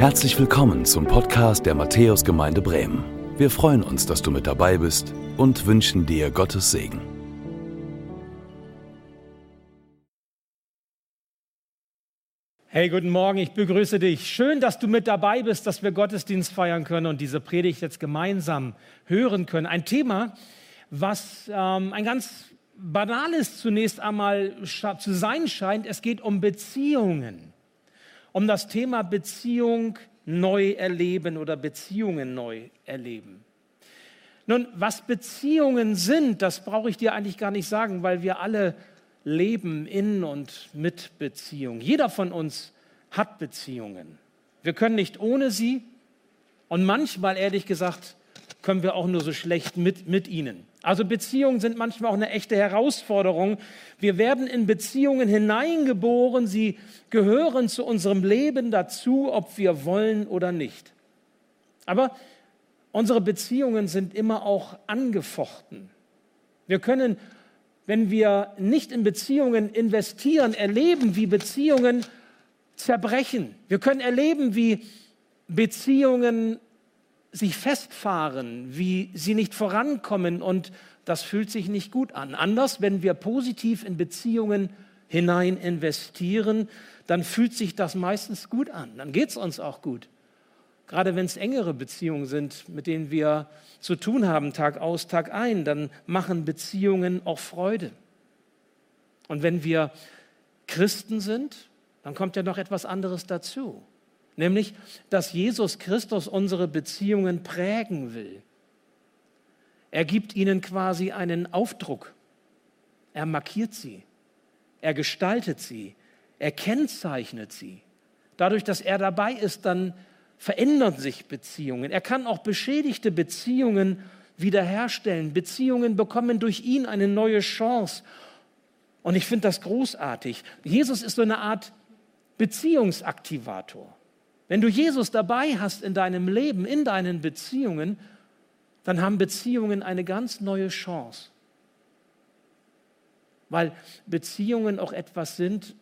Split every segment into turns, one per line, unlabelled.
Herzlich willkommen zum Podcast der Matthäusgemeinde Bremen. Wir freuen uns, dass du mit dabei bist und wünschen dir Gottes Segen.
Hey, guten Morgen, ich begrüße dich. Schön, dass du mit dabei bist, dass wir Gottesdienst feiern können und diese Predigt jetzt gemeinsam hören können. Ein Thema, was ähm, ein ganz banales zunächst einmal zu sein scheint. Es geht um Beziehungen um das Thema Beziehung neu erleben oder Beziehungen neu erleben. Nun, was Beziehungen sind, das brauche ich dir eigentlich gar nicht sagen, weil wir alle leben in und mit Beziehungen. Jeder von uns hat Beziehungen. Wir können nicht ohne sie und manchmal, ehrlich gesagt, können wir auch nur so schlecht mit, mit ihnen. Also Beziehungen sind manchmal auch eine echte Herausforderung. Wir werden in Beziehungen hineingeboren, sie gehören zu unserem Leben dazu, ob wir wollen oder nicht. Aber unsere Beziehungen sind immer auch angefochten. Wir können, wenn wir nicht in Beziehungen investieren, erleben, wie Beziehungen zerbrechen. Wir können erleben, wie Beziehungen sich festfahren, wie sie nicht vorankommen und das fühlt sich nicht gut an. Anders, wenn wir positiv in Beziehungen hinein investieren, dann fühlt sich das meistens gut an. Dann geht es uns auch gut. Gerade wenn es engere Beziehungen sind, mit denen wir zu tun haben, Tag aus, Tag ein, dann machen Beziehungen auch Freude. Und wenn wir Christen sind, dann kommt ja noch etwas anderes dazu nämlich dass Jesus Christus unsere Beziehungen prägen will. Er gibt ihnen quasi einen Aufdruck. Er markiert sie. Er gestaltet sie. Er kennzeichnet sie. Dadurch, dass er dabei ist, dann verändern sich Beziehungen. Er kann auch beschädigte Beziehungen wiederherstellen. Beziehungen bekommen durch ihn eine neue Chance. Und ich finde das großartig. Jesus ist so eine Art Beziehungsaktivator. Wenn du Jesus dabei hast in deinem Leben, in deinen Beziehungen, dann haben Beziehungen eine ganz neue Chance. Weil Beziehungen auch etwas sind,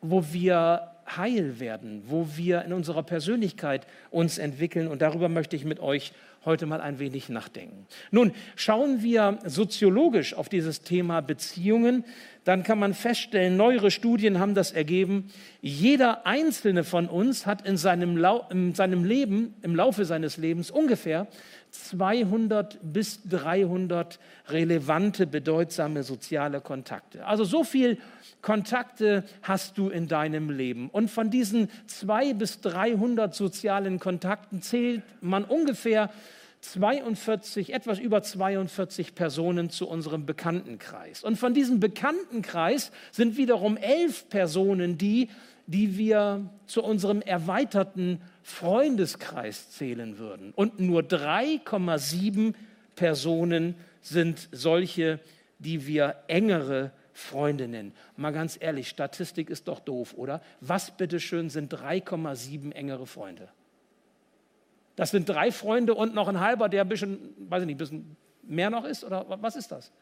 wo wir heil werden, wo wir in unserer Persönlichkeit uns entwickeln. Und darüber möchte ich mit euch heute mal ein wenig nachdenken. Nun, schauen wir soziologisch auf dieses Thema Beziehungen, dann kann man feststellen, neuere Studien haben das ergeben, jeder einzelne von uns hat in seinem, Lau in seinem Leben, im Laufe seines Lebens ungefähr 200 bis 300 relevante, bedeutsame soziale Kontakte. Also so viel Kontakte hast du in deinem Leben. Und von diesen 200 bis 300 sozialen Kontakten zählt man ungefähr 42, etwas über 42 Personen zu unserem Bekanntenkreis. Und von diesem Bekanntenkreis sind wiederum elf Personen die, die wir zu unserem erweiterten Freundeskreis zählen würden. Und nur 3,7 Personen sind solche, die wir engere Freunde nennen. Mal ganz ehrlich, Statistik ist doch doof, oder? Was bitteschön sind 3,7 engere Freunde? Das sind drei Freunde und noch ein halber, der ein bisschen, weiß ich nicht, ein bisschen mehr noch ist? Oder was ist das?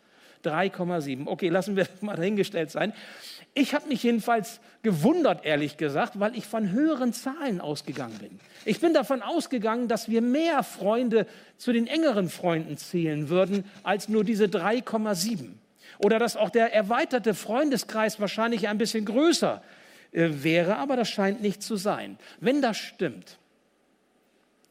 3,7. Okay, lassen wir mal dahingestellt sein. Ich habe mich jedenfalls gewundert, ehrlich gesagt, weil ich von höheren Zahlen ausgegangen bin. Ich bin davon ausgegangen, dass wir mehr Freunde zu den engeren Freunden zählen würden als nur diese 3,7. Oder dass auch der erweiterte Freundeskreis wahrscheinlich ein bisschen größer äh, wäre, aber das scheint nicht zu sein. Wenn das stimmt,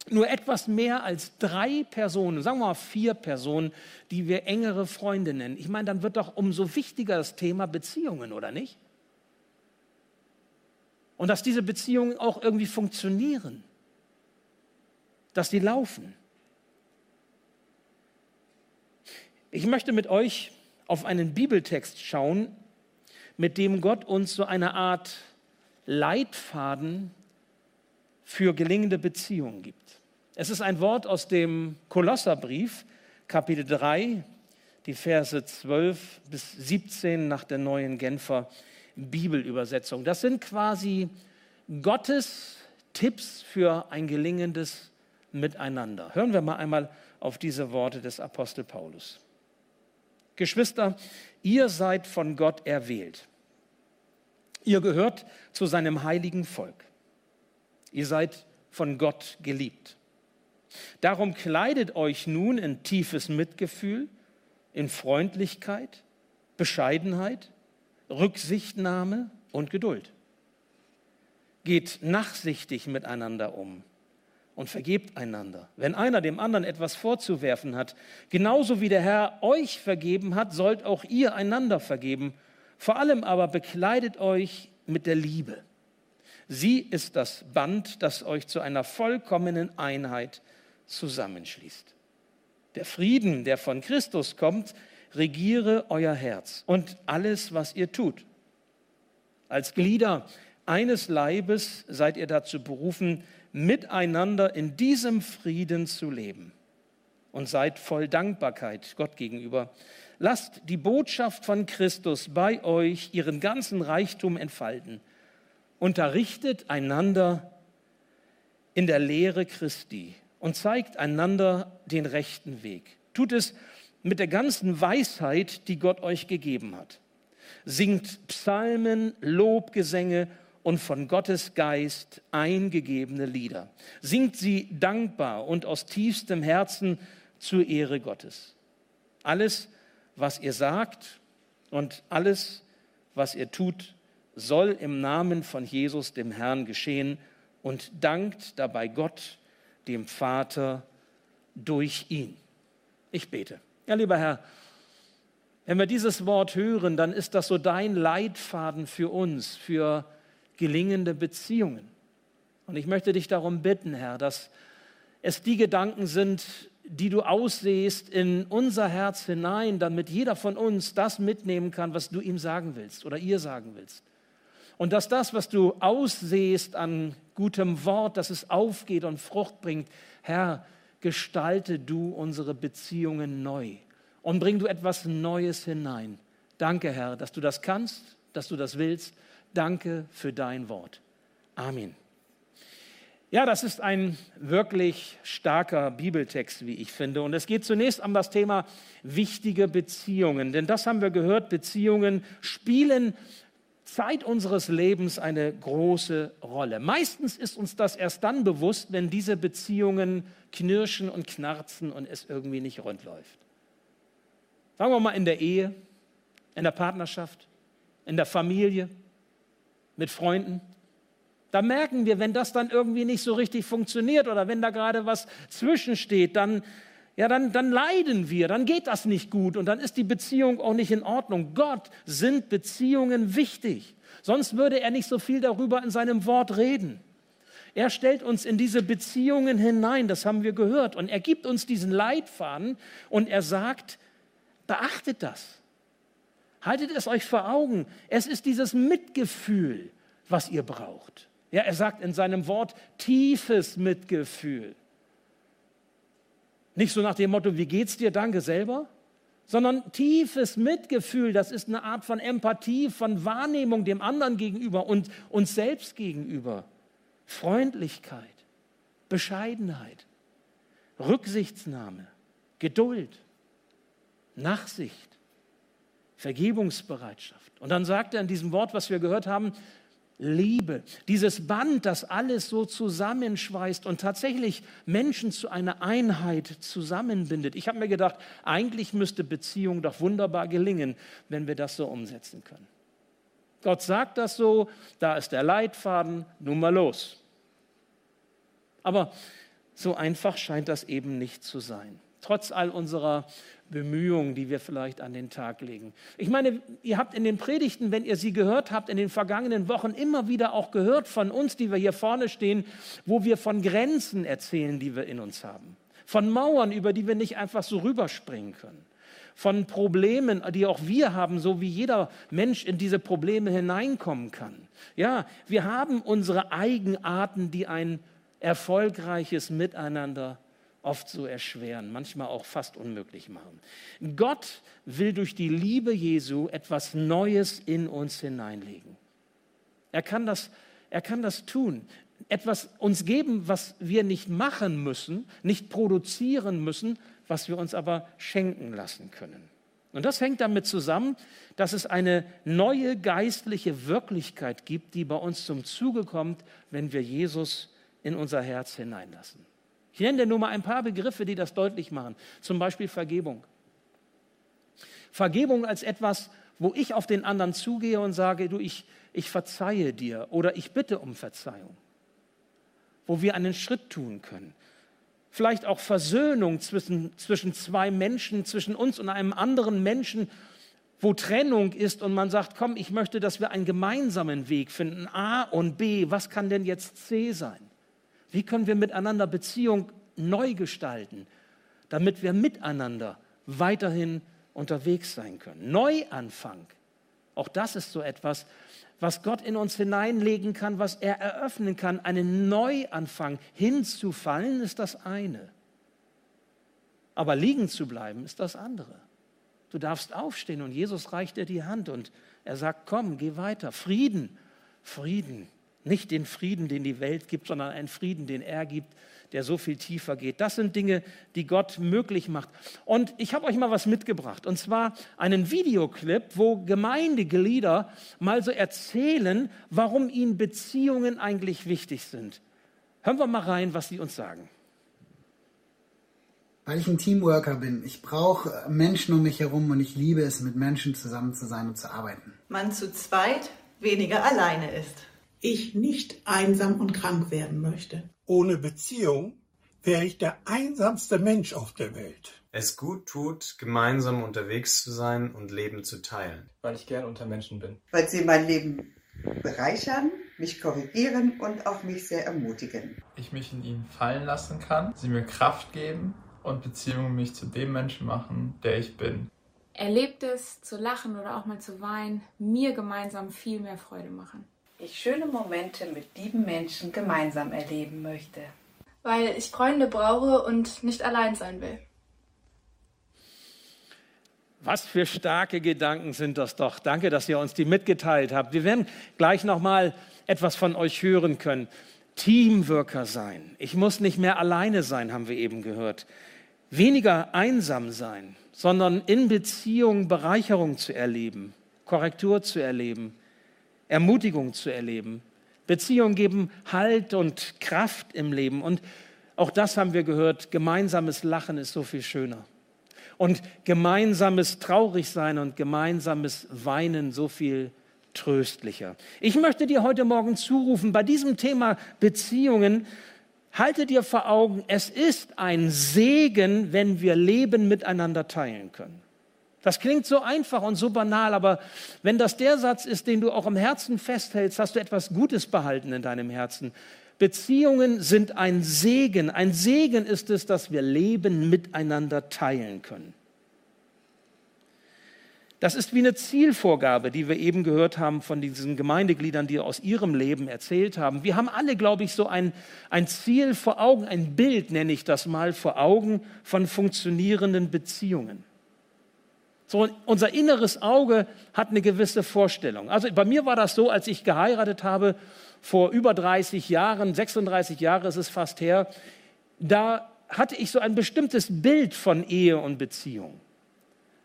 nur etwas mehr als drei Personen, sagen wir mal vier Personen, die wir engere Freunde nennen. Ich meine, dann wird doch umso wichtiger das Thema Beziehungen, oder nicht? Und dass diese Beziehungen auch irgendwie funktionieren, dass die laufen. Ich möchte mit euch auf einen Bibeltext schauen, mit dem Gott uns so eine Art Leitfaden für gelingende Beziehungen gibt. Es ist ein Wort aus dem Kolosserbrief, Kapitel 3, die Verse 12 bis 17 nach der neuen Genfer Bibelübersetzung. Das sind quasi Gottes Tipps für ein gelingendes Miteinander. Hören wir mal einmal auf diese Worte des Apostel Paulus. Geschwister, ihr seid von Gott erwählt. Ihr gehört zu seinem heiligen Volk. Ihr seid von Gott geliebt. Darum kleidet euch nun in tiefes Mitgefühl, in Freundlichkeit, Bescheidenheit, Rücksichtnahme und Geduld. Geht nachsichtig miteinander um und vergebt einander. Wenn einer dem anderen etwas vorzuwerfen hat, genauso wie der Herr euch vergeben hat, sollt auch ihr einander vergeben. Vor allem aber bekleidet euch mit der Liebe. Sie ist das Band, das euch zu einer vollkommenen Einheit zusammenschließt. Der Frieden, der von Christus kommt, regiere euer Herz und alles, was ihr tut. Als Glieder eines Leibes seid ihr dazu berufen, miteinander in diesem Frieden zu leben. Und seid voll Dankbarkeit Gott gegenüber. Lasst die Botschaft von Christus bei euch ihren ganzen Reichtum entfalten. Unterrichtet einander in der Lehre Christi und zeigt einander den rechten Weg. Tut es mit der ganzen Weisheit, die Gott euch gegeben hat. Singt Psalmen, Lobgesänge und von Gottes Geist eingegebene Lieder. Singt sie dankbar und aus tiefstem Herzen zur Ehre Gottes. Alles, was ihr sagt und alles, was ihr tut, soll im Namen von Jesus, dem Herrn, geschehen und dankt dabei Gott, dem Vater, durch ihn. Ich bete. Ja, lieber Herr, wenn wir dieses Wort hören, dann ist das so dein Leitfaden für uns, für gelingende Beziehungen. Und ich möchte dich darum bitten, Herr, dass es die Gedanken sind, die du aussehst in unser Herz hinein, damit jeder von uns das mitnehmen kann, was du ihm sagen willst oder ihr sagen willst. Und dass das, was du aussehst an gutem Wort, dass es aufgeht und Frucht bringt, Herr, gestalte du unsere Beziehungen neu und bring du etwas Neues hinein. Danke, Herr, dass du das kannst, dass du das willst. Danke für dein Wort. Amen. Ja, das ist ein wirklich starker Bibeltext, wie ich finde. Und es geht zunächst um das Thema wichtige Beziehungen. Denn das haben wir gehört, Beziehungen spielen Zeit unseres Lebens eine große Rolle. Meistens ist uns das erst dann bewusst, wenn diese Beziehungen knirschen und knarzen und es irgendwie nicht rund läuft. Sagen wir mal in der Ehe, in der Partnerschaft, in der Familie, mit Freunden. Da merken wir, wenn das dann irgendwie nicht so richtig funktioniert oder wenn da gerade was zwischensteht, dann ja, dann, dann leiden wir, dann geht das nicht gut und dann ist die Beziehung auch nicht in Ordnung. Gott sind Beziehungen wichtig. Sonst würde er nicht so viel darüber in seinem Wort reden. Er stellt uns in diese Beziehungen hinein, das haben wir gehört. Und er gibt uns diesen Leitfaden und er sagt, beachtet das. Haltet es euch vor Augen. Es ist dieses Mitgefühl, was ihr braucht. Ja, er sagt in seinem Wort tiefes Mitgefühl. Nicht so nach dem Motto, wie geht's dir, danke selber, sondern tiefes Mitgefühl, das ist eine Art von Empathie, von Wahrnehmung dem anderen gegenüber und uns selbst gegenüber. Freundlichkeit, Bescheidenheit, Rücksichtsnahme, Geduld, Nachsicht, Vergebungsbereitschaft. Und dann sagt er in diesem Wort, was wir gehört haben, Liebe, dieses Band, das alles so zusammenschweißt und tatsächlich Menschen zu einer Einheit zusammenbindet. Ich habe mir gedacht, eigentlich müsste Beziehung doch wunderbar gelingen, wenn wir das so umsetzen können. Gott sagt das so, da ist der Leitfaden, nun mal los. Aber so einfach scheint das eben nicht zu sein. Trotz all unserer Bemühungen, die wir vielleicht an den Tag legen. Ich meine, ihr habt in den Predigten, wenn ihr sie gehört habt, in den vergangenen Wochen immer wieder auch gehört von uns, die wir hier vorne stehen, wo wir von Grenzen erzählen, die wir in uns haben. Von Mauern, über die wir nicht einfach so rüberspringen können. Von Problemen, die auch wir haben, so wie jeder Mensch in diese Probleme hineinkommen kann. Ja, wir haben unsere Eigenarten, die ein erfolgreiches Miteinander oft so erschweren, manchmal auch fast unmöglich machen. Gott will durch die Liebe Jesu etwas Neues in uns hineinlegen. Er kann das, er kann das tun. Etwas uns geben, was wir nicht machen müssen, nicht produzieren müssen, was wir uns aber schenken lassen können. Und das hängt damit zusammen, dass es eine neue geistliche Wirklichkeit gibt, die bei uns zum Zuge kommt, wenn wir Jesus in unser Herz hineinlassen. Ich nenne dir nur mal ein paar Begriffe, die das deutlich machen. Zum Beispiel Vergebung. Vergebung als etwas, wo ich auf den anderen zugehe und sage, du, ich, ich verzeihe dir oder ich bitte um Verzeihung. Wo wir einen Schritt tun können. Vielleicht auch Versöhnung zwischen, zwischen zwei Menschen, zwischen uns und einem anderen Menschen, wo Trennung ist und man sagt, komm, ich möchte, dass wir einen gemeinsamen Weg finden. A und B, was kann denn jetzt C sein? Wie können wir miteinander Beziehung neu gestalten, damit wir miteinander weiterhin unterwegs sein können? Neuanfang. Auch das ist so etwas, was Gott in uns hineinlegen kann, was er eröffnen kann. Einen Neuanfang hinzufallen ist das eine. Aber liegen zu bleiben ist das andere. Du darfst aufstehen und Jesus reicht dir die Hand und er sagt, komm, geh weiter. Frieden, Frieden. Nicht den Frieden, den die Welt gibt, sondern einen Frieden, den er gibt, der so viel tiefer geht. Das sind Dinge, die Gott möglich macht. Und ich habe euch mal was mitgebracht, und zwar einen Videoclip, wo Gemeindeglieder mal so erzählen, warum ihnen Beziehungen eigentlich wichtig sind. Hören wir mal rein, was sie uns sagen.
Weil ich ein Teamworker bin. Ich brauche Menschen um mich herum und ich liebe es, mit Menschen zusammen zu sein und zu arbeiten.
Man zu zweit weniger alleine ist
ich nicht einsam und krank werden möchte.
Ohne Beziehung wäre ich der einsamste Mensch auf der Welt.
Es gut tut, gemeinsam unterwegs zu sein und Leben zu teilen.
Weil ich gern unter Menschen bin.
Weil sie mein Leben bereichern, mich korrigieren und auch mich sehr ermutigen.
Ich mich in ihnen fallen lassen kann, sie mir Kraft geben und Beziehungen mich zu dem Menschen machen, der ich bin.
Erlebt es, zu lachen oder auch mal zu weinen, mir gemeinsam viel mehr Freude machen
ich schöne Momente mit lieben Menschen gemeinsam erleben möchte.
Weil ich Freunde brauche und nicht allein sein will.
Was für starke Gedanken sind das doch. Danke, dass ihr uns die mitgeteilt habt. Wir werden gleich noch mal etwas von euch hören können. Teamworker sein. Ich muss nicht mehr alleine sein, haben wir eben gehört. Weniger einsam sein, sondern in Beziehung Bereicherung zu erleben, Korrektur zu erleben, Ermutigung zu erleben. Beziehungen geben Halt und Kraft im Leben. Und auch das haben wir gehört, gemeinsames Lachen ist so viel schöner. Und gemeinsames Traurigsein und gemeinsames Weinen so viel tröstlicher. Ich möchte dir heute Morgen zurufen, bei diesem Thema Beziehungen, halte dir vor Augen, es ist ein Segen, wenn wir Leben miteinander teilen können. Das klingt so einfach und so banal, aber wenn das der Satz ist, den du auch im Herzen festhältst, hast du etwas Gutes behalten in deinem Herzen. Beziehungen sind ein Segen. Ein Segen ist es, dass wir Leben miteinander teilen können. Das ist wie eine Zielvorgabe, die wir eben gehört haben von diesen Gemeindegliedern, die aus ihrem Leben erzählt haben. Wir haben alle, glaube ich, so ein, ein Ziel vor Augen, ein Bild nenne ich das mal, vor Augen von funktionierenden Beziehungen. So, unser inneres Auge hat eine gewisse Vorstellung. Also bei mir war das so, als ich geheiratet habe, vor über 30 Jahren, 36 Jahre ist es fast her, da hatte ich so ein bestimmtes Bild von Ehe und Beziehung.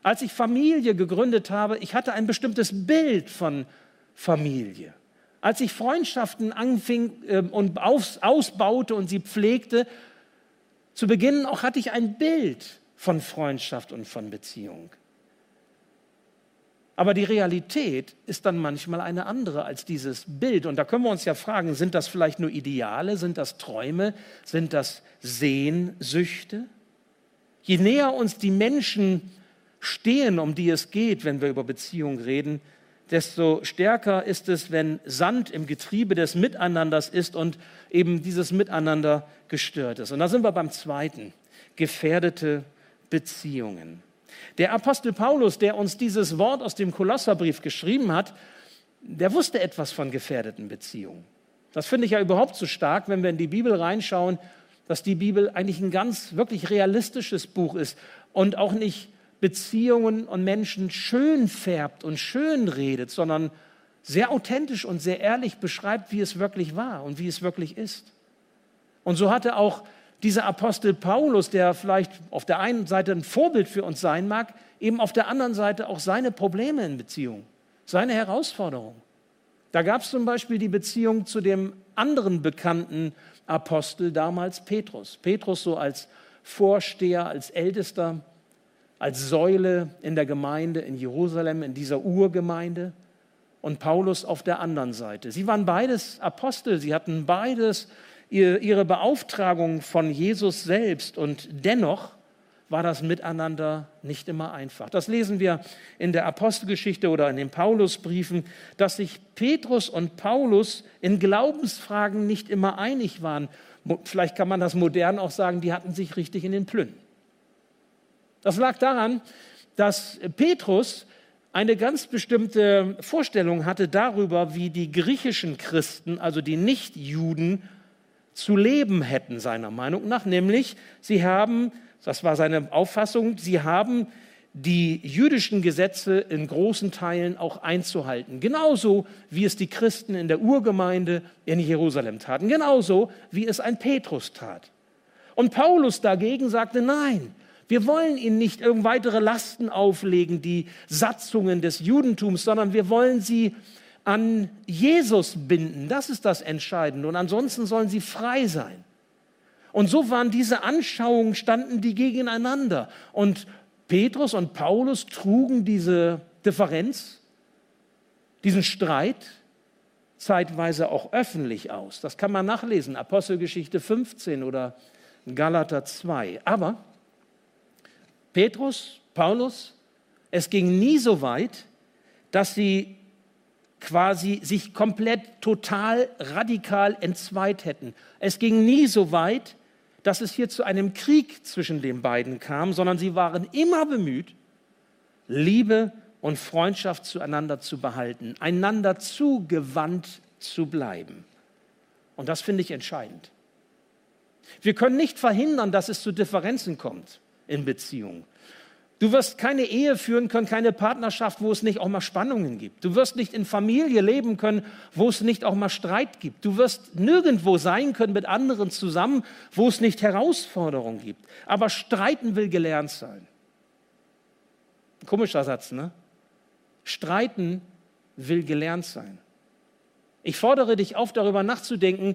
Als ich Familie gegründet habe, ich hatte ein bestimmtes Bild von Familie. Als ich Freundschaften anfing äh, und aus, ausbaute und sie pflegte, zu Beginn auch hatte ich ein Bild von Freundschaft und von Beziehung. Aber die Realität ist dann manchmal eine andere als dieses Bild. Und da können wir uns ja fragen, sind das vielleicht nur Ideale, sind das Träume, sind das Sehnsüchte? Je näher uns die Menschen stehen, um die es geht, wenn wir über Beziehung reden, desto stärker ist es, wenn Sand im Getriebe des Miteinanders ist und eben dieses Miteinander gestört ist. Und da sind wir beim zweiten, gefährdete Beziehungen. Der Apostel Paulus, der uns dieses Wort aus dem Kolosserbrief geschrieben hat, der wusste etwas von gefährdeten Beziehungen. Das finde ich ja überhaupt so stark, wenn wir in die Bibel reinschauen, dass die Bibel eigentlich ein ganz wirklich realistisches Buch ist und auch nicht Beziehungen und Menschen schön färbt und schön redet, sondern sehr authentisch und sehr ehrlich beschreibt, wie es wirklich war und wie es wirklich ist. Und so hatte auch dieser Apostel Paulus, der vielleicht auf der einen Seite ein Vorbild für uns sein mag, eben auf der anderen Seite auch seine Probleme in Beziehung, seine Herausforderungen. Da gab es zum Beispiel die Beziehung zu dem anderen bekannten Apostel damals, Petrus. Petrus so als Vorsteher, als Ältester, als Säule in der Gemeinde in Jerusalem, in dieser Urgemeinde und Paulus auf der anderen Seite. Sie waren beides Apostel, sie hatten beides ihre Beauftragung von Jesus selbst und dennoch war das miteinander nicht immer einfach. Das lesen wir in der Apostelgeschichte oder in den Paulusbriefen, dass sich Petrus und Paulus in Glaubensfragen nicht immer einig waren. Vielleicht kann man das modern auch sagen, die hatten sich richtig in den Plünnen. Das lag daran, dass Petrus eine ganz bestimmte Vorstellung hatte darüber, wie die griechischen Christen, also die Nichtjuden, zu leben hätten, seiner Meinung nach. Nämlich, sie haben, das war seine Auffassung, sie haben die jüdischen Gesetze in großen Teilen auch einzuhalten. Genauso wie es die Christen in der Urgemeinde in Jerusalem taten. Genauso wie es ein Petrus tat. Und Paulus dagegen sagte, nein, wir wollen ihnen nicht weitere Lasten auflegen, die Satzungen des Judentums, sondern wir wollen sie an Jesus binden. Das ist das Entscheidende. Und ansonsten sollen sie frei sein. Und so waren diese Anschauungen, standen die gegeneinander. Und Petrus und Paulus trugen diese Differenz, diesen Streit zeitweise auch öffentlich aus. Das kann man nachlesen, Apostelgeschichte 15 oder Galater 2. Aber Petrus, Paulus, es ging nie so weit, dass sie quasi sich komplett total radikal entzweit hätten. Es ging nie so weit, dass es hier zu einem Krieg zwischen den beiden kam, sondern sie waren immer bemüht, Liebe und Freundschaft zueinander zu behalten, einander zugewandt zu bleiben. Und das finde ich entscheidend. Wir können nicht verhindern, dass es zu Differenzen kommt in Beziehungen. Du wirst keine Ehe führen können, keine Partnerschaft, wo es nicht auch mal Spannungen gibt. Du wirst nicht in Familie leben können, wo es nicht auch mal Streit gibt. Du wirst nirgendwo sein können mit anderen zusammen, wo es nicht Herausforderungen gibt. Aber streiten will gelernt sein. komischer Satz, ne? Streiten will gelernt sein. Ich fordere dich auf, darüber nachzudenken,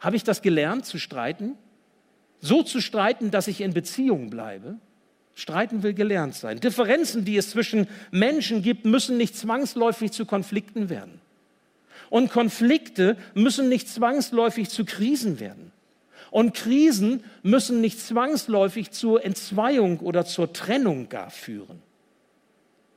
habe ich das gelernt zu streiten? so zu streiten, dass ich in Beziehung bleibe. Streiten will gelernt sein. Differenzen, die es zwischen Menschen gibt, müssen nicht zwangsläufig zu Konflikten werden. Und Konflikte müssen nicht zwangsläufig zu Krisen werden. Und Krisen müssen nicht zwangsläufig zur Entzweiung oder zur Trennung gar führen,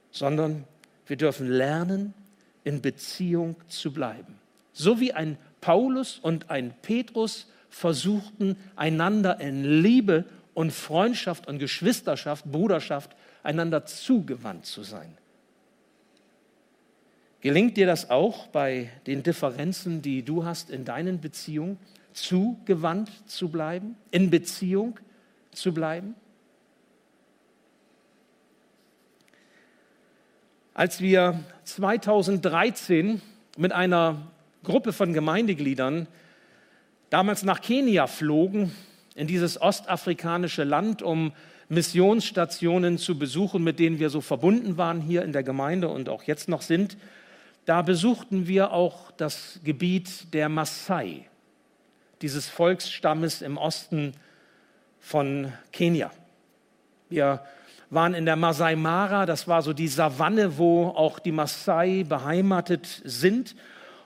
sondern wir dürfen lernen, in Beziehung zu bleiben. So wie ein Paulus und ein Petrus versuchten, einander in Liebe und Freundschaft und Geschwisterschaft, Bruderschaft, einander zugewandt zu sein. Gelingt dir das auch bei den Differenzen, die du hast in deinen Beziehungen, zugewandt zu bleiben, in Beziehung zu bleiben? Als wir 2013 mit einer Gruppe von Gemeindegliedern damals nach Kenia flogen, in dieses ostafrikanische Land, um Missionsstationen zu besuchen, mit denen wir so verbunden waren hier in der Gemeinde und auch jetzt noch sind. Da besuchten wir auch das Gebiet der Maasai, dieses Volksstammes im Osten von Kenia. Wir waren in der Masai Mara, das war so die Savanne, wo auch die Maasai beheimatet sind.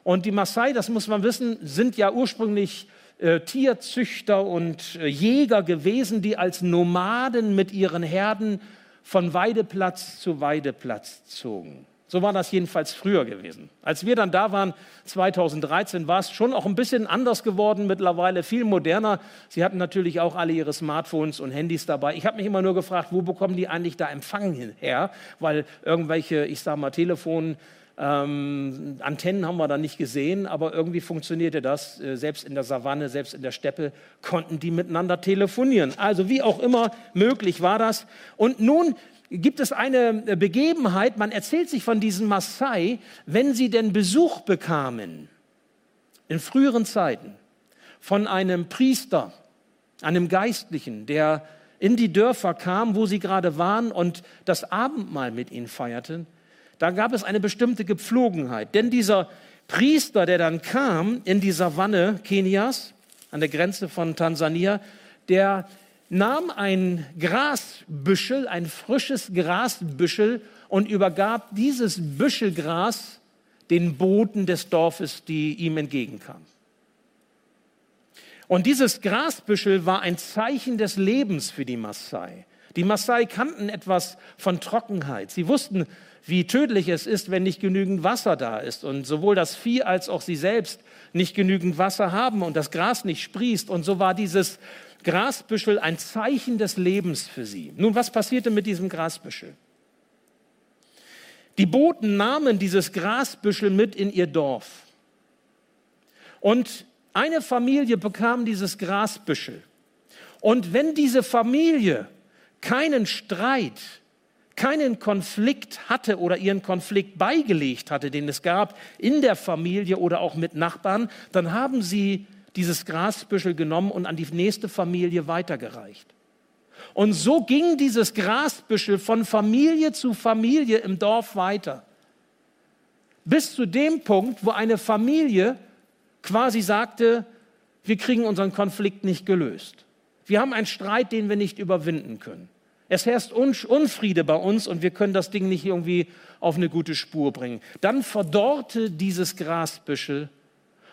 Und die Maasai, das muss man wissen, sind ja ursprünglich äh, Tierzüchter und äh, Jäger gewesen, die als Nomaden mit ihren Herden von Weideplatz zu Weideplatz zogen. So war das jedenfalls früher gewesen. Als wir dann da waren, 2013, war es schon auch ein bisschen anders geworden, mittlerweile viel moderner. Sie hatten natürlich auch alle ihre Smartphones und Handys dabei. Ich habe mich immer nur gefragt, wo bekommen die eigentlich da Empfang her? Weil irgendwelche, ich sage mal, Telefon, ähm, Antennen haben wir da nicht gesehen, aber irgendwie funktionierte das. Äh, selbst in der Savanne, selbst in der Steppe konnten die miteinander telefonieren. Also wie auch immer möglich war das. Und nun gibt es eine äh, Begebenheit, man erzählt sich von diesen Maasai, wenn sie denn Besuch bekamen in früheren Zeiten von einem Priester, einem Geistlichen, der in die Dörfer kam, wo sie gerade waren und das Abendmahl mit ihnen feierten, da gab es eine bestimmte Gepflogenheit. Denn dieser Priester, der dann kam in die Savanne Kenias, an der Grenze von Tansania, der nahm ein Grasbüschel, ein frisches Grasbüschel und übergab dieses Büschelgras den Boten des Dorfes, die ihm entgegenkamen. Und dieses Grasbüschel war ein Zeichen des Lebens für die Maasai. Die Maasai kannten etwas von Trockenheit. Sie wussten, wie tödlich es ist, wenn nicht genügend Wasser da ist. Und sowohl das Vieh als auch sie selbst nicht genügend Wasser haben und das Gras nicht sprießt. Und so war dieses Grasbüschel ein Zeichen des Lebens für sie. Nun, was passierte mit diesem Grasbüschel? Die Boten nahmen dieses Grasbüschel mit in ihr Dorf. Und eine Familie bekam dieses Grasbüschel. Und wenn diese Familie keinen Streit, keinen Konflikt hatte oder ihren Konflikt beigelegt hatte, den es gab in der Familie oder auch mit Nachbarn, dann haben sie dieses Grasbüschel genommen und an die nächste Familie weitergereicht. Und so ging dieses Grasbüschel von Familie zu Familie im Dorf weiter. Bis zu dem Punkt, wo eine Familie quasi sagte, wir kriegen unseren Konflikt nicht gelöst. Wir haben einen Streit, den wir nicht überwinden können. Es herrscht Unfriede bei uns und wir können das Ding nicht irgendwie auf eine gute Spur bringen. Dann verdorrte dieses Grasbüschel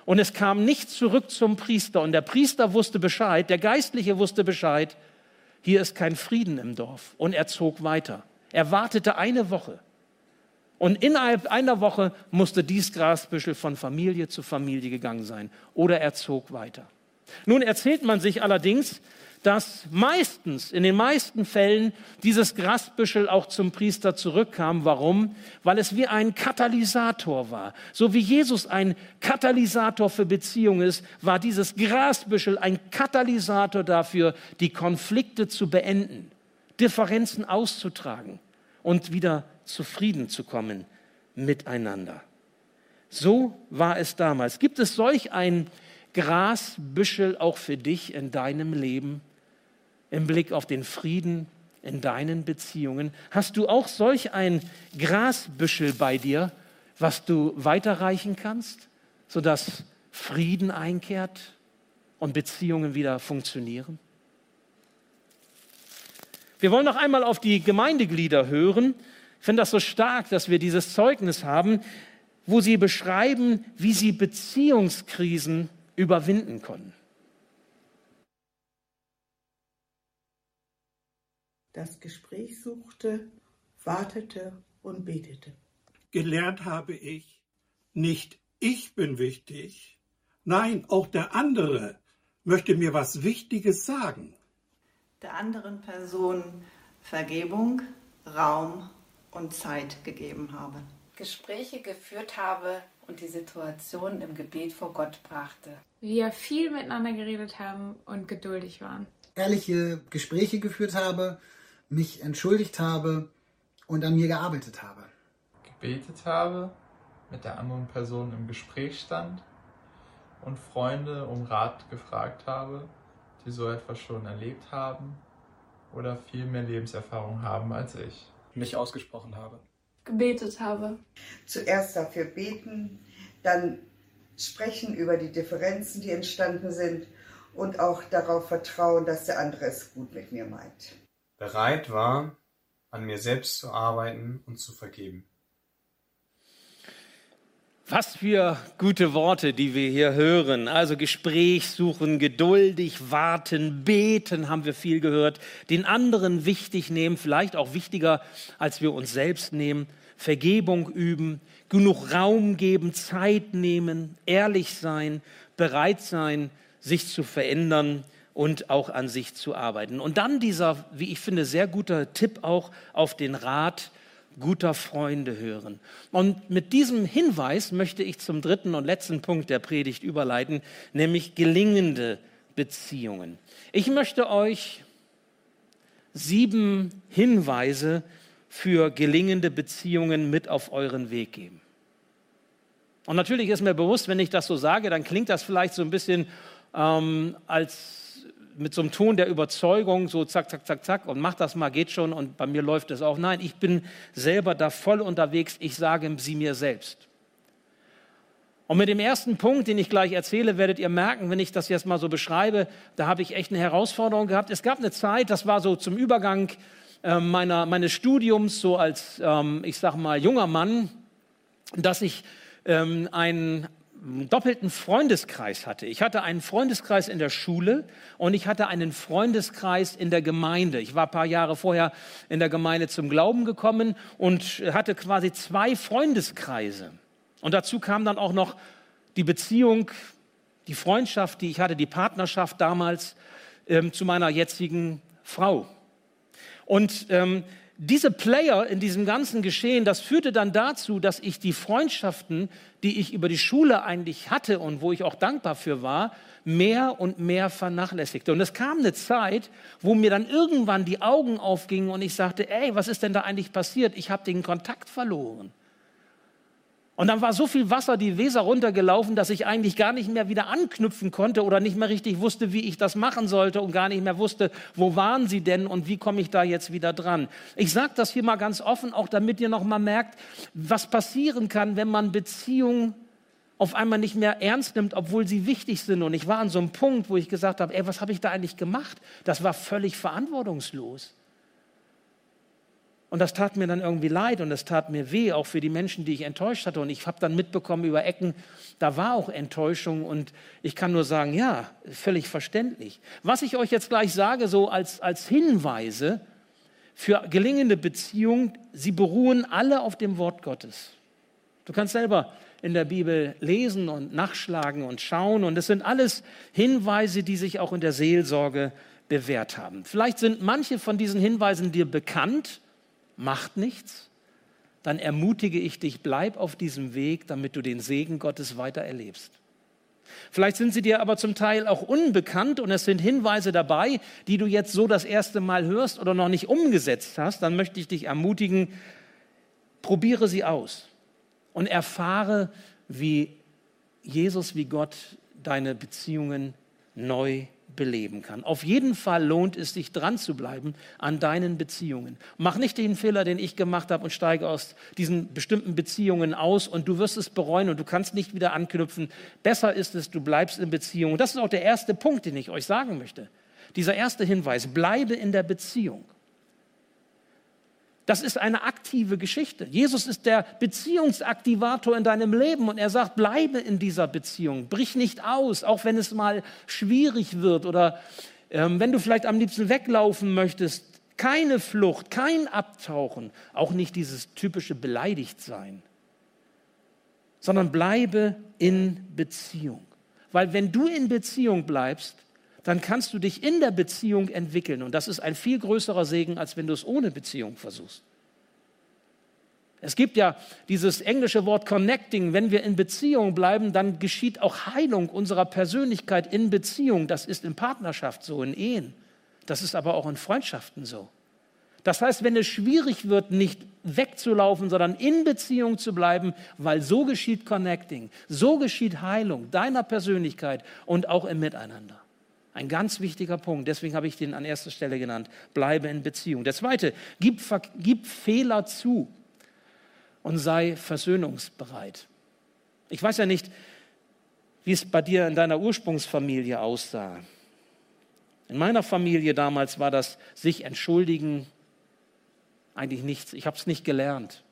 und es kam nicht zurück zum Priester. Und der Priester wusste Bescheid, der Geistliche wusste Bescheid, hier ist kein Frieden im Dorf. Und er zog weiter. Er wartete eine Woche. Und innerhalb einer Woche musste dies Grasbüschel von Familie zu Familie gegangen sein. Oder er zog weiter. Nun erzählt man sich allerdings, dass meistens, in den meisten Fällen, dieses Grasbüschel auch zum Priester zurückkam. Warum? Weil es wie ein Katalysator war. So wie Jesus ein Katalysator für Beziehungen ist, war dieses Grasbüschel ein Katalysator dafür, die Konflikte zu beenden, Differenzen auszutragen und wieder zufrieden zu kommen miteinander. So war es damals. Gibt es solch ein Grasbüschel auch für dich in deinem Leben? Im Blick auf den Frieden in deinen Beziehungen? Hast du auch solch ein Grasbüschel bei dir, was du weiterreichen kannst, sodass Frieden einkehrt und Beziehungen wieder funktionieren? Wir wollen noch einmal auf die Gemeindeglieder hören. Ich finde das so stark, dass wir dieses Zeugnis haben, wo sie beschreiben, wie sie Beziehungskrisen überwinden konnten.
Das Gespräch suchte, wartete und betete.
Gelernt habe ich, nicht ich bin wichtig, nein, auch der andere möchte mir was Wichtiges sagen.
Der anderen Person Vergebung, Raum und Zeit gegeben habe.
Gespräche geführt habe und die Situation im Gebet vor Gott brachte.
Wir viel miteinander geredet haben und geduldig waren.
Ehrliche Gespräche geführt habe, mich entschuldigt habe und an mir gearbeitet habe.
Gebetet habe, mit der anderen Person im Gespräch stand und Freunde um Rat gefragt habe, die so etwas schon erlebt haben oder viel mehr Lebenserfahrung haben als ich.
Mich ausgesprochen habe.
Gebetet habe.
Zuerst dafür beten, dann sprechen über die Differenzen, die entstanden sind und auch darauf vertrauen, dass der andere es gut mit mir meint
bereit war, an mir selbst zu arbeiten und zu vergeben.
Was für gute Worte, die wir hier hören. Also Gespräch suchen, geduldig warten, beten haben wir viel gehört, den anderen wichtig nehmen, vielleicht auch wichtiger, als wir uns selbst nehmen, Vergebung üben, genug Raum geben, Zeit nehmen, ehrlich sein, bereit sein, sich zu verändern und auch an sich zu arbeiten. Und dann dieser, wie ich finde, sehr guter Tipp auch auf den Rat guter Freunde hören. Und mit diesem Hinweis möchte ich zum dritten und letzten Punkt der Predigt überleiten, nämlich gelingende Beziehungen. Ich möchte euch sieben Hinweise für gelingende Beziehungen mit auf euren Weg geben. Und natürlich ist mir bewusst, wenn ich das so sage, dann klingt das vielleicht so ein bisschen ähm, als mit so einem Ton der Überzeugung, so zack, zack, zack, zack und mach das mal, geht schon und bei mir läuft es auch. Nein, ich bin selber da voll unterwegs. Ich sage sie mir selbst. Und mit dem ersten Punkt, den ich gleich erzähle, werdet ihr merken, wenn ich das jetzt mal so beschreibe, da habe ich echt eine Herausforderung gehabt. Es gab eine Zeit, das war so zum Übergang äh, meiner, meines Studiums, so als, ähm, ich sage mal, junger Mann, dass ich ähm, einen doppelten Freundeskreis hatte. Ich hatte einen Freundeskreis in der Schule und ich hatte einen Freundeskreis in der Gemeinde. Ich war ein paar Jahre vorher in der Gemeinde zum Glauben gekommen und hatte quasi zwei Freundeskreise. Und dazu kam dann auch noch die Beziehung, die Freundschaft, die ich hatte, die Partnerschaft damals ähm, zu meiner jetzigen Frau. Und ähm, diese Player in diesem ganzen Geschehen, das führte dann dazu, dass ich die Freundschaften, die ich über die Schule eigentlich hatte und wo ich auch dankbar für war, mehr und mehr vernachlässigte. Und es kam eine Zeit, wo mir dann irgendwann die Augen aufgingen und ich sagte, ey, was ist denn da eigentlich passiert? Ich habe den Kontakt verloren. Und dann war so viel Wasser die Weser runtergelaufen, dass ich eigentlich gar nicht mehr wieder anknüpfen konnte oder nicht mehr richtig wusste, wie ich das machen sollte und gar nicht mehr wusste, wo waren sie denn und wie komme ich da jetzt wieder dran. Ich sage das hier mal ganz offen, auch damit ihr noch mal merkt, was passieren kann, wenn man Beziehungen auf einmal nicht mehr ernst nimmt, obwohl sie wichtig sind. Und ich war an so einem Punkt, wo ich gesagt habe, ey, was habe ich da eigentlich gemacht? Das war völlig verantwortungslos. Und das tat mir dann irgendwie leid und es tat mir weh, auch für die Menschen, die ich enttäuscht hatte. Und ich habe dann mitbekommen über Ecken, da war auch Enttäuschung. Und ich kann nur sagen, ja, völlig verständlich. Was ich euch jetzt gleich sage, so als, als Hinweise für gelingende Beziehungen, sie beruhen alle auf dem Wort Gottes. Du kannst selber in der Bibel lesen und nachschlagen und schauen. Und es sind alles Hinweise, die sich auch in der Seelsorge bewährt haben. Vielleicht sind manche von diesen Hinweisen dir bekannt macht nichts, dann ermutige ich dich, bleib auf diesem Weg, damit du den Segen Gottes weiter erlebst. Vielleicht sind sie dir aber zum Teil auch unbekannt und es sind Hinweise dabei, die du jetzt so das erste Mal hörst oder noch nicht umgesetzt hast. Dann möchte ich dich ermutigen, probiere sie aus und erfahre, wie Jesus, wie Gott deine Beziehungen neu beleben kann. Auf jeden Fall lohnt es sich dran zu bleiben an deinen Beziehungen. Mach nicht den Fehler, den ich gemacht habe und steige aus diesen bestimmten Beziehungen aus und du wirst es bereuen und du kannst nicht wieder anknüpfen. Besser ist es, du bleibst in Beziehung. Und das ist auch der erste Punkt, den ich euch sagen möchte. Dieser erste Hinweis, bleibe in der Beziehung. Das ist eine aktive Geschichte. Jesus ist der Beziehungsaktivator in deinem Leben und er sagt, bleibe in dieser Beziehung, brich nicht aus, auch wenn es mal schwierig wird oder ähm, wenn du vielleicht am liebsten weglaufen möchtest. Keine Flucht, kein Abtauchen, auch nicht dieses typische Beleidigtsein, sondern bleibe in Beziehung. Weil wenn du in Beziehung bleibst, dann kannst du dich in der Beziehung entwickeln. Und das ist ein viel größerer Segen, als wenn du es ohne Beziehung versuchst. Es gibt ja dieses englische Wort connecting. Wenn wir in Beziehung bleiben, dann geschieht auch Heilung unserer Persönlichkeit in Beziehung. Das ist in Partnerschaft so, in Ehen. Das ist aber auch in Freundschaften so. Das heißt, wenn es schwierig wird, nicht wegzulaufen, sondern in Beziehung zu bleiben, weil so geschieht Connecting, so geschieht Heilung deiner Persönlichkeit und auch im Miteinander. Ein ganz wichtiger Punkt, deswegen habe ich den an erster Stelle genannt. Bleibe in Beziehung. Der zweite, gib, gib Fehler zu und sei versöhnungsbereit. Ich weiß ja nicht, wie es bei dir in deiner Ursprungsfamilie aussah. In meiner Familie damals war das sich entschuldigen eigentlich nichts. Ich habe es nicht gelernt.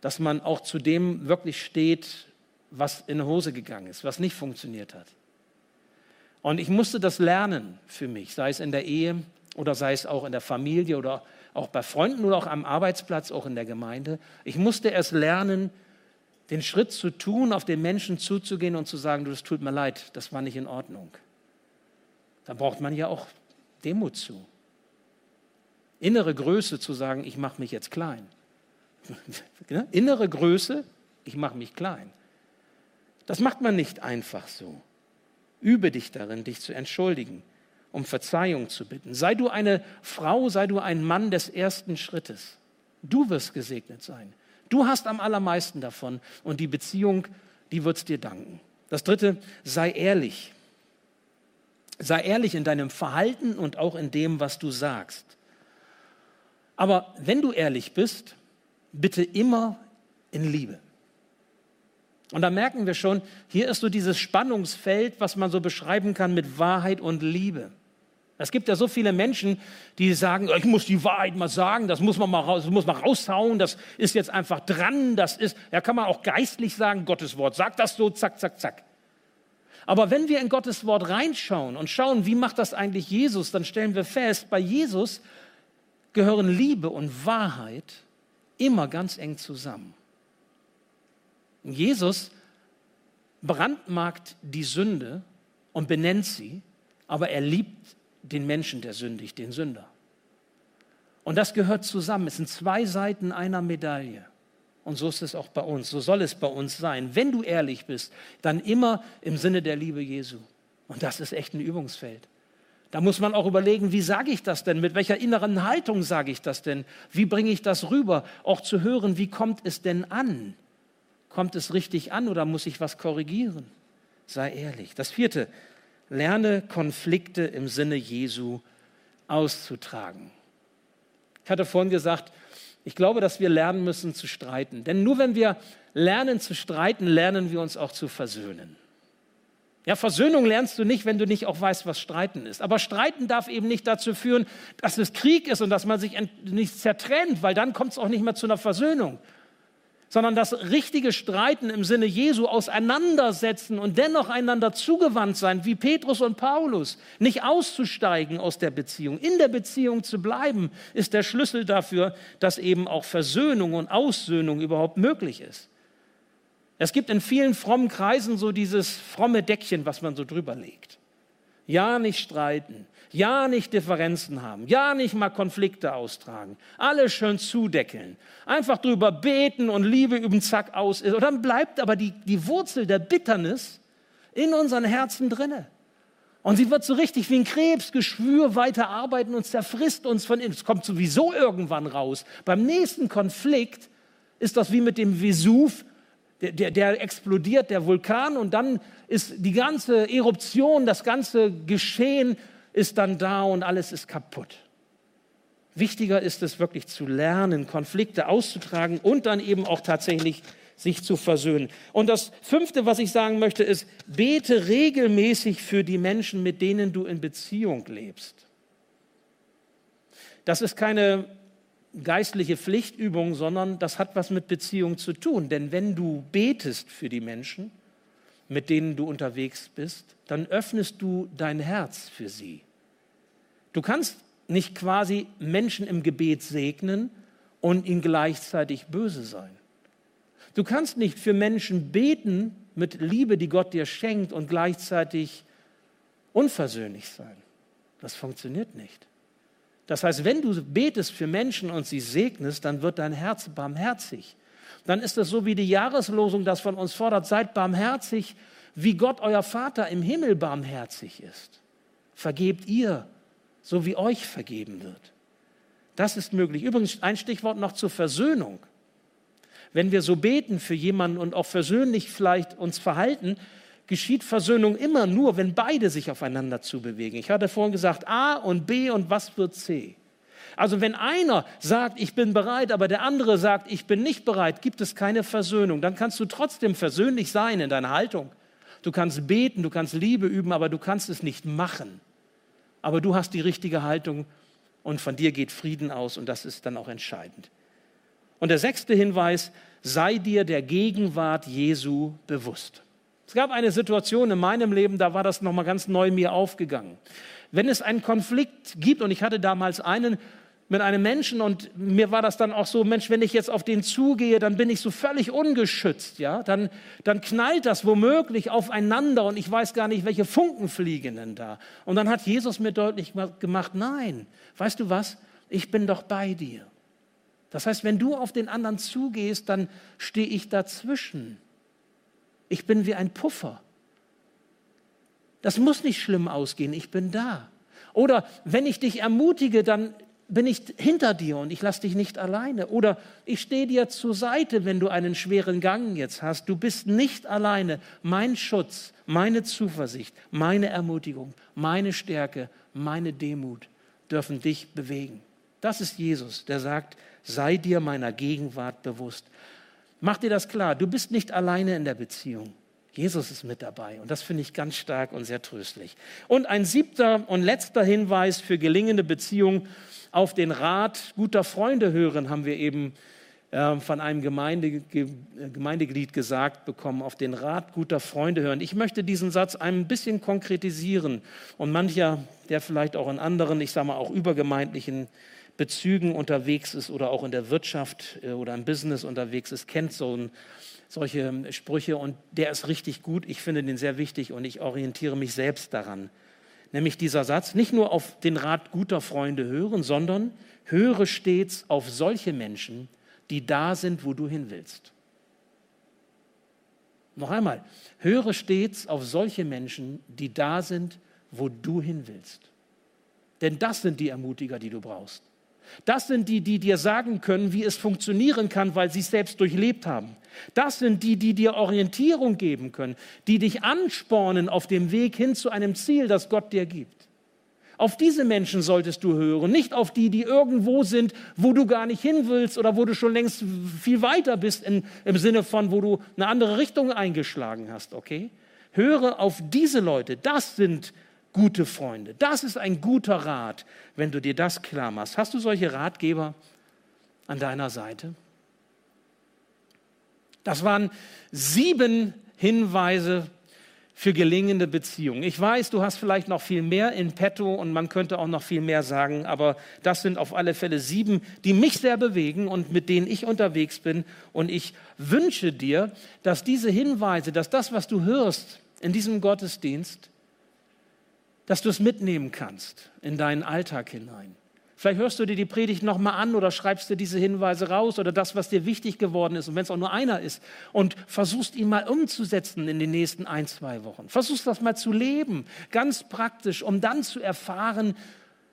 Dass man auch zu dem wirklich steht, was in die Hose gegangen ist, was nicht funktioniert hat. Und ich musste das lernen für mich, sei es in der Ehe oder sei es auch in der Familie oder auch bei Freunden oder auch am Arbeitsplatz, auch in der Gemeinde. Ich musste erst lernen, den Schritt zu tun, auf den Menschen zuzugehen und zu sagen, du, das tut mir leid, das war nicht in Ordnung. Da braucht man ja auch Demut zu. Innere Größe zu sagen, ich mache mich jetzt klein. Innere Größe, ich mache mich klein. Das macht man nicht einfach so. Übe dich darin, dich zu entschuldigen, um Verzeihung zu bitten. Sei du eine Frau, sei du ein Mann des ersten Schrittes. Du wirst gesegnet sein. Du hast am allermeisten davon und die Beziehung, die wird dir danken. Das dritte, sei ehrlich. Sei ehrlich in deinem Verhalten und auch in dem, was du sagst. Aber wenn du ehrlich bist, bitte immer in Liebe. Und da merken wir schon, hier ist so dieses Spannungsfeld, was man so beschreiben kann mit Wahrheit und Liebe. Es gibt ja so viele Menschen, die sagen, ich muss die Wahrheit mal sagen, das muss man mal, raus, muss man raushauen, das ist jetzt einfach dran, das ist, ja kann man auch geistlich sagen, Gottes Wort sagt das so, zack, zack, zack. Aber wenn wir in Gottes Wort reinschauen und schauen, wie macht das eigentlich Jesus, dann stellen wir fest, bei Jesus gehören Liebe und Wahrheit immer ganz eng zusammen. Jesus brandmarkt die Sünde und benennt sie, aber er liebt den Menschen, der sündigt, den Sünder. Und das gehört zusammen. Es sind zwei Seiten einer Medaille. Und so ist es auch bei uns. So soll es bei uns sein. Wenn du ehrlich bist, dann immer im Sinne der Liebe Jesu. Und das ist echt ein Übungsfeld. Da muss man auch überlegen, wie sage ich das denn? Mit welcher inneren Haltung sage ich das denn? Wie bringe ich das rüber? Auch zu hören, wie kommt es denn an? Kommt es richtig an oder muss ich was korrigieren? Sei ehrlich. Das vierte, lerne Konflikte im Sinne Jesu auszutragen. Ich hatte vorhin gesagt, ich glaube, dass wir lernen müssen zu streiten. Denn nur wenn wir lernen zu streiten, lernen wir uns auch zu versöhnen. Ja, Versöhnung lernst du nicht, wenn du nicht auch weißt, was Streiten ist. Aber Streiten darf eben nicht dazu führen, dass es Krieg ist und dass man sich nicht zertrennt, weil dann kommt es auch nicht mehr zu einer Versöhnung sondern das richtige Streiten im Sinne Jesu auseinandersetzen und dennoch einander zugewandt sein, wie Petrus und Paulus. Nicht auszusteigen aus der Beziehung, in der Beziehung zu bleiben, ist der Schlüssel dafür, dass eben auch Versöhnung und Aussöhnung überhaupt möglich ist. Es gibt in vielen frommen Kreisen so dieses fromme Deckchen, was man so drüber legt. Ja, nicht streiten. Ja, nicht Differenzen haben. Ja, nicht mal Konflikte austragen. Alles schön zudeckeln. Einfach drüber beten und Liebe üben, zack, aus ist. Und dann bleibt aber die, die Wurzel der Bitternis in unseren Herzen drinne. Und sie wird so richtig wie ein Krebsgeschwür weiter arbeiten und zerfrisst uns von innen. Es kommt sowieso irgendwann raus. Beim nächsten Konflikt ist das wie mit dem Vesuv. Der, der, der, explodiert, der Vulkan, und dann ist die ganze Eruption, das ganze Geschehen ist dann da und alles ist kaputt. Wichtiger ist es wirklich zu lernen, Konflikte auszutragen und dann eben auch tatsächlich sich zu versöhnen. Und das Fünfte, was ich sagen möchte, ist, bete regelmäßig für die Menschen, mit denen du in Beziehung lebst. Das ist keine geistliche Pflichtübung, sondern das hat was mit Beziehung zu tun. Denn wenn du betest für die Menschen, mit denen du unterwegs bist, dann öffnest du dein Herz für sie. Du kannst nicht quasi Menschen im Gebet segnen und ihnen gleichzeitig böse sein. Du kannst nicht für Menschen beten mit Liebe, die Gott dir schenkt und gleichzeitig unversöhnlich sein. Das funktioniert nicht. Das heißt, wenn du betest für Menschen und sie segnest, dann wird dein Herz barmherzig. Dann ist es so, wie die Jahreslosung das von uns fordert, seid barmherzig, wie Gott euer Vater im Himmel barmherzig ist. Vergebt ihr, so wie euch vergeben wird. Das ist möglich. Übrigens ein Stichwort noch zur Versöhnung. Wenn wir so beten für jemanden und auch versöhnlich vielleicht uns verhalten, geschieht Versöhnung immer nur, wenn beide sich aufeinander zubewegen. Ich hatte vorhin gesagt, A und B und was wird C? Also wenn einer sagt, ich bin bereit, aber der andere sagt, ich bin nicht bereit, gibt es keine Versöhnung. Dann kannst du trotzdem versöhnlich sein in deiner Haltung. Du kannst beten, du kannst Liebe üben, aber du kannst es nicht machen aber du hast die richtige Haltung und von dir geht Frieden aus und das ist dann auch entscheidend. Und der sechste Hinweis, sei dir der Gegenwart Jesu bewusst. Es gab eine Situation in meinem Leben, da war das nochmal ganz neu mir aufgegangen. Wenn es einen Konflikt gibt, und ich hatte damals einen, mit einem Menschen und mir war das dann auch so, Mensch, wenn ich jetzt auf den zugehe, dann bin ich so völlig ungeschützt, ja, dann, dann knallt das womöglich aufeinander und ich weiß gar nicht, welche Funken fliegen denn da. Und dann hat Jesus mir deutlich gemacht, nein, weißt du was, ich bin doch bei dir. Das heißt, wenn du auf den anderen zugehst, dann stehe ich dazwischen. Ich bin wie ein Puffer. Das muss nicht schlimm ausgehen, ich bin da. Oder wenn ich dich ermutige, dann bin ich hinter dir und ich lasse dich nicht alleine. Oder ich stehe dir zur Seite, wenn du einen schweren Gang jetzt hast. Du bist nicht alleine. Mein Schutz, meine Zuversicht, meine Ermutigung, meine Stärke, meine Demut dürfen dich bewegen. Das ist Jesus, der sagt, sei dir meiner Gegenwart bewusst. Mach dir das klar, du bist nicht alleine in der Beziehung. Jesus ist mit dabei und das finde ich ganz stark und sehr tröstlich. Und ein siebter und letzter Hinweis für gelingende Beziehungen auf den Rat guter Freunde hören, haben wir eben äh, von einem Gemeinde, Gemeindeglied gesagt bekommen, auf den Rat guter Freunde hören. Ich möchte diesen Satz ein bisschen konkretisieren und mancher, der vielleicht auch in anderen, ich sage mal auch übergemeindlichen Bezügen unterwegs ist oder auch in der Wirtschaft äh, oder im Business unterwegs ist, kennt so ein, solche Sprüche und der ist richtig gut. Ich finde den sehr wichtig und ich orientiere mich selbst daran. Nämlich dieser Satz, nicht nur auf den Rat guter Freunde hören, sondern höre stets auf solche Menschen, die da sind, wo du hin willst. Noch einmal, höre stets auf solche Menschen, die da sind, wo du hin willst. Denn das sind die Ermutiger, die du brauchst. Das sind die, die dir sagen können, wie es funktionieren kann, weil sie es selbst durchlebt haben. Das sind die, die dir Orientierung geben können, die dich anspornen auf dem Weg hin zu einem Ziel, das Gott dir gibt. Auf diese Menschen solltest du hören, nicht auf die, die irgendwo sind, wo du gar nicht hin willst oder wo du schon längst viel weiter bist in, im Sinne von, wo du eine andere Richtung eingeschlagen hast, okay? Höre auf diese Leute, das sind gute Freunde. Das ist ein guter Rat, wenn du dir das klar machst. Hast du solche Ratgeber an deiner Seite? Das waren sieben Hinweise für gelingende Beziehungen. Ich weiß, du hast vielleicht noch viel mehr in petto und man könnte auch noch viel mehr sagen, aber das sind auf alle Fälle sieben, die mich sehr bewegen und mit denen ich unterwegs bin. Und ich wünsche dir, dass diese Hinweise, dass das, was du hörst in diesem Gottesdienst, dass du es mitnehmen kannst in deinen Alltag hinein. Vielleicht hörst du dir die Predigt nochmal an oder schreibst dir diese Hinweise raus oder das, was dir wichtig geworden ist. Und wenn es auch nur einer ist und versuchst ihn mal umzusetzen in den nächsten ein, zwei Wochen. Versuchst das mal zu leben, ganz praktisch, um dann zu erfahren,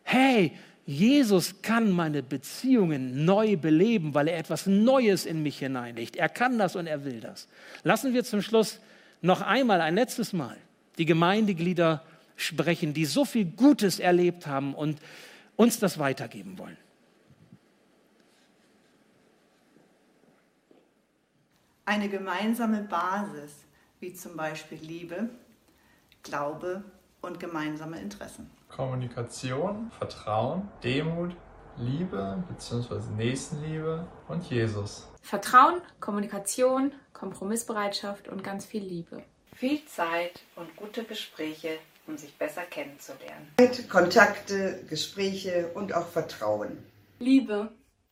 hey, Jesus kann meine Beziehungen neu beleben, weil er etwas Neues in mich hineinlegt. Er kann das und er will das. Lassen wir zum Schluss noch einmal, ein letztes Mal, die Gemeindeglieder sprechen, die so viel Gutes erlebt haben und uns das weitergeben wollen.
Eine gemeinsame Basis, wie zum Beispiel Liebe, Glaube und gemeinsame Interessen.
Kommunikation, Vertrauen, Demut, Liebe bzw. Nächstenliebe und Jesus.
Vertrauen, Kommunikation, Kompromissbereitschaft und ganz viel Liebe.
Viel Zeit und gute Gespräche um sich besser kennenzulernen.
Kontakte, Gespräche und auch Vertrauen.
Liebe.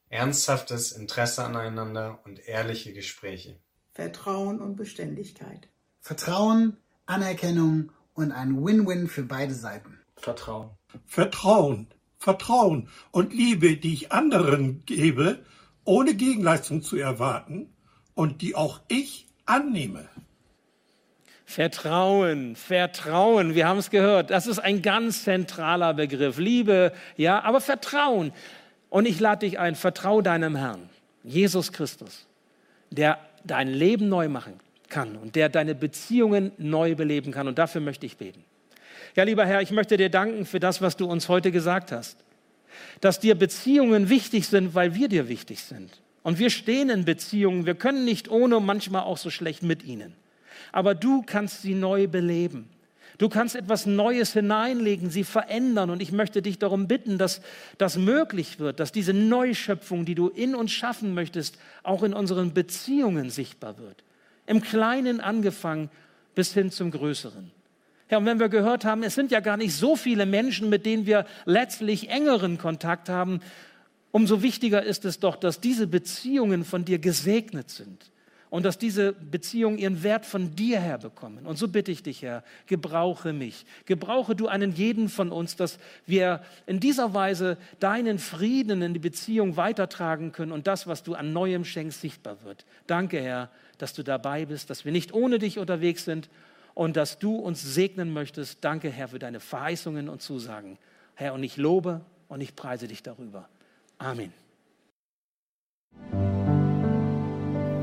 Ernsthaftes Interesse aneinander und ehrliche Gespräche.
Vertrauen und Beständigkeit.
Vertrauen, Anerkennung und ein Win-Win für beide Seiten.
Vertrauen. Vertrauen, Vertrauen und Liebe, die ich anderen gebe, ohne Gegenleistung zu erwarten und die auch ich annehme.
Vertrauen, Vertrauen, wir haben es gehört, das ist ein ganz zentraler Begriff. Liebe, ja, aber Vertrauen. Und ich lade dich ein, vertraue deinem Herrn, Jesus Christus, der dein Leben neu machen kann und der deine Beziehungen neu beleben kann. Und dafür möchte ich beten. Ja, lieber Herr, ich möchte dir danken für das, was du uns heute gesagt hast. Dass dir Beziehungen wichtig sind, weil wir dir wichtig sind. Und wir stehen in Beziehungen, wir können nicht ohne, manchmal auch so schlecht mit ihnen aber du kannst sie neu beleben. Du kannst etwas Neues hineinlegen, sie verändern. Und ich möchte dich darum bitten, dass das möglich wird, dass diese Neuschöpfung, die du in uns schaffen möchtest, auch in unseren Beziehungen sichtbar wird. Im Kleinen angefangen bis hin zum Größeren. Ja, und wenn wir gehört haben, es sind ja gar nicht so viele Menschen, mit denen wir letztlich engeren Kontakt haben, umso wichtiger ist es doch, dass diese Beziehungen von dir gesegnet sind und dass diese Beziehungen ihren Wert von dir her bekommen. Und so bitte ich dich, Herr, gebrauche mich. Gebrauche du einen jeden von uns, dass wir in dieser Weise deinen Frieden in die Beziehung weitertragen können und das, was du an Neuem schenkst, sichtbar wird. Danke, Herr, dass du dabei bist, dass wir nicht ohne dich unterwegs sind und dass du uns segnen möchtest. Danke, Herr, für deine Verheißungen und Zusagen. Herr, und ich lobe und ich preise dich darüber. Amen.